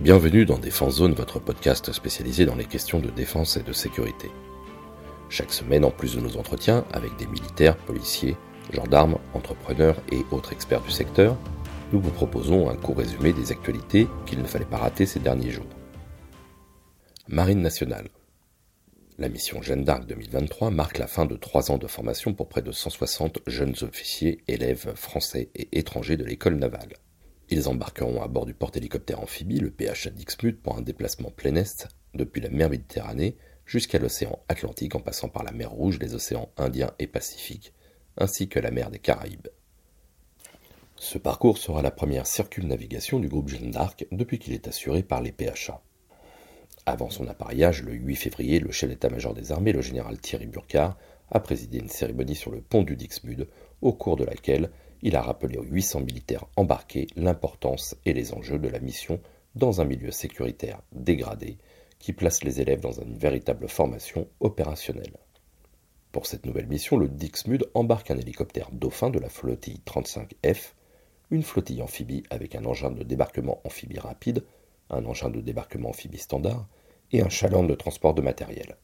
Bienvenue dans Défense Zone, votre podcast spécialisé dans les questions de défense et de sécurité. Chaque semaine, en plus de nos entretiens avec des militaires, policiers, gendarmes, entrepreneurs et autres experts du secteur, nous vous proposons un court résumé des actualités qu'il ne fallait pas rater ces derniers jours. Marine nationale. La mission Jeanne d'Arc 2023 marque la fin de trois ans de formation pour près de 160 jeunes officiers, élèves français et étrangers de l'école navale. Ils embarqueront à bord du porte-hélicoptère amphibie, le PHA Dixmude, pour un déplacement plein est depuis la mer Méditerranée jusqu'à l'océan Atlantique en passant par la mer Rouge, les océans Indien et Pacifique, ainsi que la mer des Caraïbes. Ce parcours sera la première circumnavigation du groupe Jeanne d'Arc depuis qu'il est assuré par les PHA. Avant son appareillage, le 8 février, le chef d'état-major des armées, le général Thierry Burkhardt, a présidé une cérémonie sur le pont du Dixmude, au cours de laquelle il a rappelé aux 800 militaires embarqués l'importance et les enjeux de la mission dans un milieu sécuritaire dégradé qui place les élèves dans une véritable formation opérationnelle. Pour cette nouvelle mission, le Dixmude embarque un hélicoptère Dauphin de la flottille 35F, une flottille amphibie avec un engin de débarquement amphibie rapide, un engin de débarquement amphibie standard et un chaland de transport de matériel.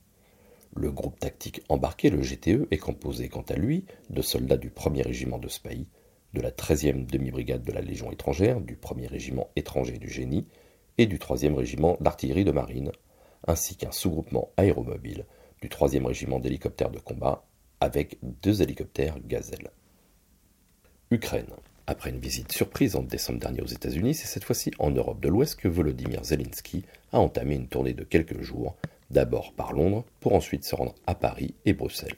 Le groupe tactique embarqué, le GTE, est composé quant à lui de soldats du 1er régiment de Spahis, de la 13e demi-brigade de la Légion étrangère, du 1er régiment étranger du génie et du 3e régiment d'artillerie de marine, ainsi qu'un sous-groupement aéromobile du 3e régiment d'hélicoptères de combat avec deux hélicoptères Gazelle. Ukraine. Après une visite surprise en décembre dernier aux États-Unis, c'est cette fois-ci en Europe de l'Ouest que Volodymyr Zelensky a entamé une tournée de quelques jours, d'abord par Londres, pour ensuite se rendre à Paris et Bruxelles.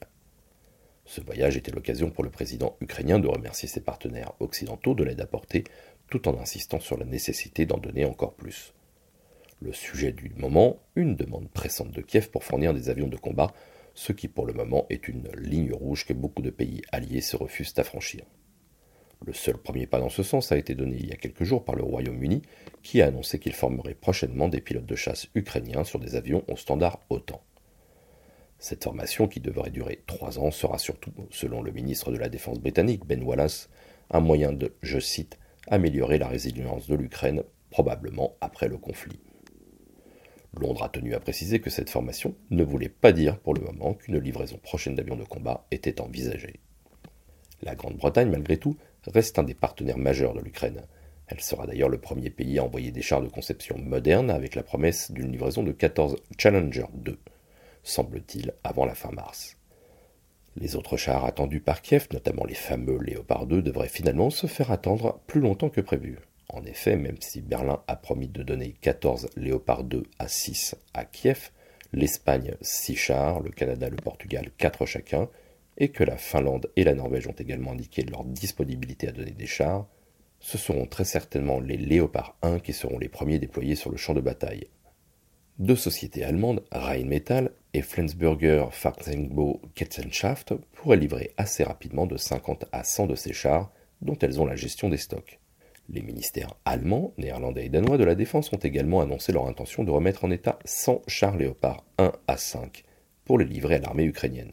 Ce voyage était l'occasion pour le président ukrainien de remercier ses partenaires occidentaux de l'aide apportée, tout en insistant sur la nécessité d'en donner encore plus. Le sujet du moment, une demande pressante de Kiev pour fournir des avions de combat, ce qui pour le moment est une ligne rouge que beaucoup de pays alliés se refusent à franchir. Le seul premier pas dans ce sens a été donné il y a quelques jours par le Royaume-Uni, qui a annoncé qu'il formerait prochainement des pilotes de chasse ukrainiens sur des avions au standard OTAN. Cette formation, qui devrait durer trois ans, sera surtout, selon le ministre de la Défense britannique Ben Wallace, un moyen de, je cite, améliorer la résilience de l'Ukraine, probablement après le conflit. Londres a tenu à préciser que cette formation ne voulait pas dire pour le moment qu'une livraison prochaine d'avions de combat était envisagée. La Grande-Bretagne, malgré tout, reste un des partenaires majeurs de l'Ukraine. Elle sera d'ailleurs le premier pays à envoyer des chars de conception moderne avec la promesse d'une livraison de 14 Challenger 2 semble-t-il, avant la fin mars. Les autres chars attendus par Kiev, notamment les fameux Léopard 2, devraient finalement se faire attendre plus longtemps que prévu. En effet, même si Berlin a promis de donner 14 Léopard 2 à 6 à Kiev, l'Espagne 6 chars, le Canada le Portugal 4 chacun, et que la Finlande et la Norvège ont également indiqué leur disponibilité à donner des chars, ce seront très certainement les Léopard 1 qui seront les premiers déployés sur le champ de bataille. Deux sociétés allemandes, Rheinmetall et Flensburger Fahrzeugbo Ketsenschaft pourraient livrer assez rapidement de 50 à 100 de ces chars dont elles ont la gestion des stocks. Les ministères allemands, néerlandais et danois de la défense ont également annoncé leur intention de remettre en état 100 chars Léopard 1 à 5 pour les livrer à l'armée ukrainienne.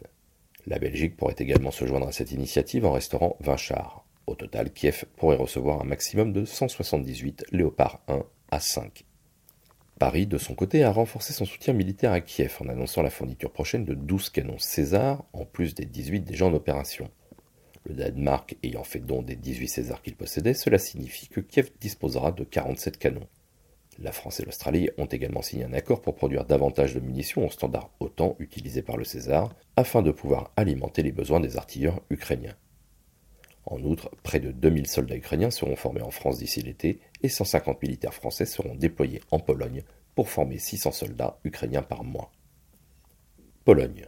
La Belgique pourrait également se joindre à cette initiative en restaurant 20 chars. Au total, Kiev pourrait recevoir un maximum de 178 Léopard 1 à 5. Paris, de son côté, a renforcé son soutien militaire à Kiev en annonçant la fourniture prochaine de 12 canons César, en plus des 18 déjà en opération. Le Danemark ayant fait don des 18 Césars qu'il possédait, cela signifie que Kiev disposera de 47 canons. La France et l'Australie ont également signé un accord pour produire davantage de munitions au standard OTAN utilisé par le César, afin de pouvoir alimenter les besoins des artilleurs ukrainiens. En outre, près de 2000 soldats ukrainiens seront formés en France d'ici l'été et 150 militaires français seront déployés en Pologne pour former 600 soldats ukrainiens par mois. Pologne.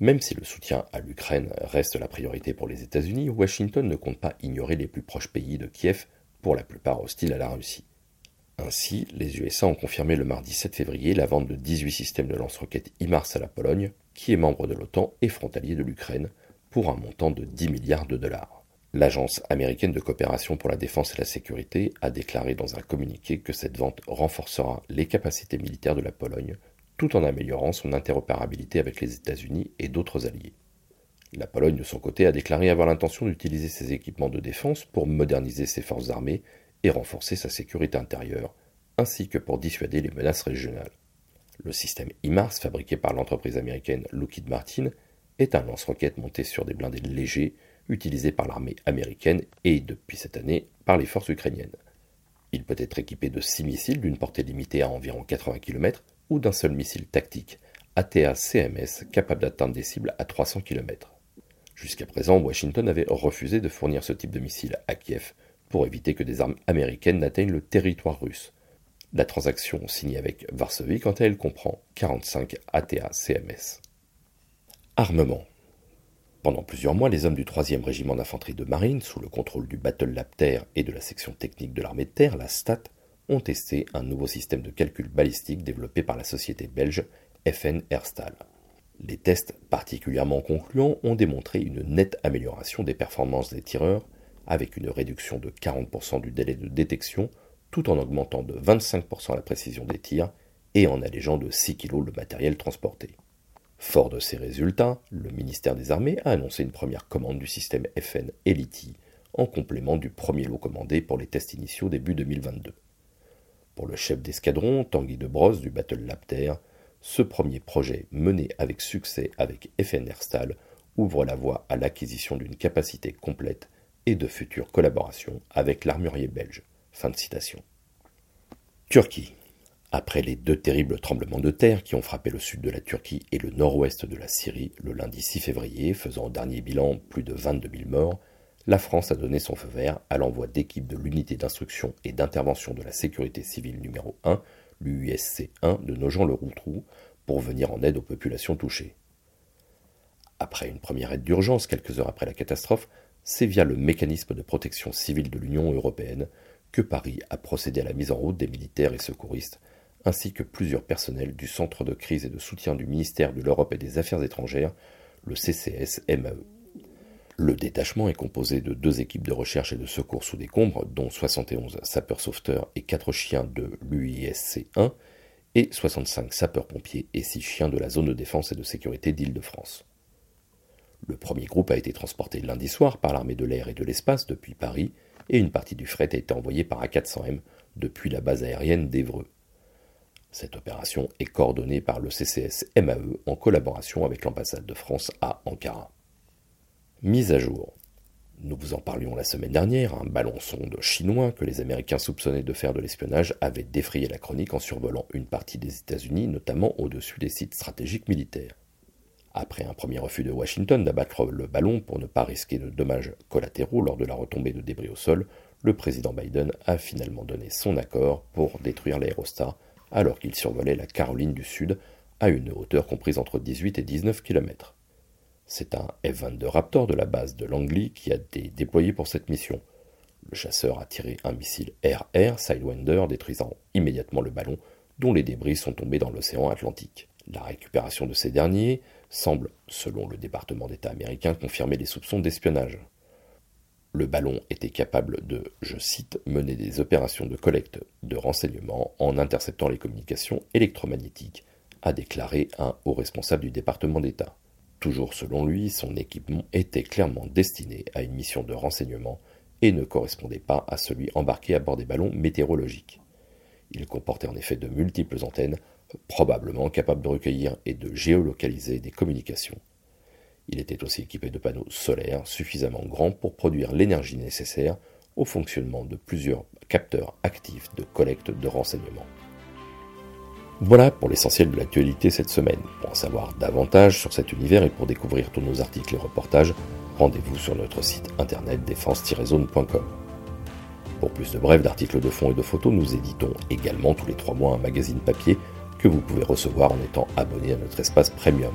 Même si le soutien à l'Ukraine reste la priorité pour les États-Unis, Washington ne compte pas ignorer les plus proches pays de Kiev, pour la plupart hostiles à la Russie. Ainsi, les USA ont confirmé le mardi 7 février la vente de 18 systèmes de lance-roquettes IMARS à la Pologne, qui est membre de l'OTAN et frontalier de l'Ukraine, pour un montant de 10 milliards de dollars. L'Agence américaine de coopération pour la défense et la sécurité a déclaré dans un communiqué que cette vente renforcera les capacités militaires de la Pologne tout en améliorant son interopérabilité avec les États-Unis et d'autres alliés. La Pologne, de son côté, a déclaré avoir l'intention d'utiliser ses équipements de défense pour moderniser ses forces armées et renforcer sa sécurité intérieure, ainsi que pour dissuader les menaces régionales. Le système IMARS, fabriqué par l'entreprise américaine Lockheed Martin, est un lance-roquette monté sur des blindés légers utilisés par l'armée américaine et, depuis cette année, par les forces ukrainiennes. Il peut être équipé de six missiles d'une portée limitée à environ 80 km ou d'un seul missile tactique, ATA-CMS, capable d'atteindre des cibles à 300 km. Jusqu'à présent, Washington avait refusé de fournir ce type de missile à Kiev pour éviter que des armes américaines n'atteignent le territoire russe. La transaction signée avec Varsovie, quant à elle, comprend 45 ATA-CMS. Armement. Pendant plusieurs mois, les hommes du 3e régiment d'infanterie de marine, sous le contrôle du Battle Lab Terre et de la section technique de l'armée de terre, la STAT, ont testé un nouveau système de calcul balistique développé par la société belge FN Herstal. Les tests particulièrement concluants ont démontré une nette amélioration des performances des tireurs, avec une réduction de 40% du délai de détection, tout en augmentant de 25% la précision des tirs et en allégeant de 6 kg le matériel transporté. Fort de ces résultats, le ministère des Armées a annoncé une première commande du système FN Eliti, en complément du premier lot commandé pour les tests initiaux début 2022. Pour le chef d'escadron, Tanguy de Brosse du Battle Lab Terre, ce premier projet, mené avec succès avec FN Herstal, ouvre la voie à l'acquisition d'une capacité complète et de futures collaborations avec l'armurier belge. Fin de citation. Turquie. Après les deux terribles tremblements de terre qui ont frappé le sud de la Turquie et le nord-ouest de la Syrie le lundi 6 février, faisant au dernier bilan plus de 22 000 morts, la France a donné son feu vert à l'envoi d'équipes de l'unité d'instruction et d'intervention de la sécurité civile numéro 1 l'UISC-1 de Nogent-le-Rotrou, pour venir en aide aux populations touchées. Après une première aide d'urgence quelques heures après la catastrophe, c'est via le mécanisme de protection civile de l'Union européenne que Paris a procédé à la mise en route des militaires et secouristes, ainsi que plusieurs personnels du Centre de crise et de soutien du ministère de l'Europe et des Affaires étrangères, le CCS-MAE. Le détachement est composé de deux équipes de recherche et de secours sous décombres, dont 71 sapeurs-sauveteurs et 4 chiens de l'UISC-1, et 65 sapeurs-pompiers et 6 chiens de la zone de défense et de sécurité d'Île-de-France. Le premier groupe a été transporté lundi soir par l'armée de l'air et de l'espace depuis Paris, et une partie du fret a été envoyée par A400M depuis la base aérienne d'Evreux. Cette opération est coordonnée par le CCS MAE en collaboration avec l'ambassade de France à Ankara. Mise à jour. Nous vous en parlions la semaine dernière, un ballon sonde chinois que les Américains soupçonnaient de faire de l'espionnage avait défrayé la chronique en survolant une partie des États-Unis, notamment au-dessus des sites stratégiques militaires. Après un premier refus de Washington d'abattre le ballon pour ne pas risquer de dommages collatéraux lors de la retombée de débris au sol, le président Biden a finalement donné son accord pour détruire l'aérostat alors qu'il survolait la Caroline du Sud à une hauteur comprise entre 18 et 19 km. C'est un F-22 Raptor de la base de Langley qui a été déployé pour cette mission. Le chasseur a tiré un missile RR Sidewinder détruisant immédiatement le ballon dont les débris sont tombés dans l'océan Atlantique. La récupération de ces derniers semble, selon le département d'État américain, confirmer les soupçons d'espionnage. Le ballon était capable de, je cite, mener des opérations de collecte de renseignements en interceptant les communications électromagnétiques, a déclaré un haut responsable du département d'État. Toujours selon lui, son équipement était clairement destiné à une mission de renseignement et ne correspondait pas à celui embarqué à bord des ballons météorologiques. Il comportait en effet de multiples antennes, probablement capables de recueillir et de géolocaliser des communications. Il était aussi équipé de panneaux solaires suffisamment grands pour produire l'énergie nécessaire au fonctionnement de plusieurs capteurs actifs de collecte de renseignements. Voilà pour l'essentiel de l'actualité cette semaine. Pour en savoir davantage sur cet univers et pour découvrir tous nos articles et reportages, rendez-vous sur notre site internet défense-zone.com. Pour plus de brefs d'articles de fond et de photos, nous éditons également tous les trois mois un magazine papier que vous pouvez recevoir en étant abonné à notre espace premium.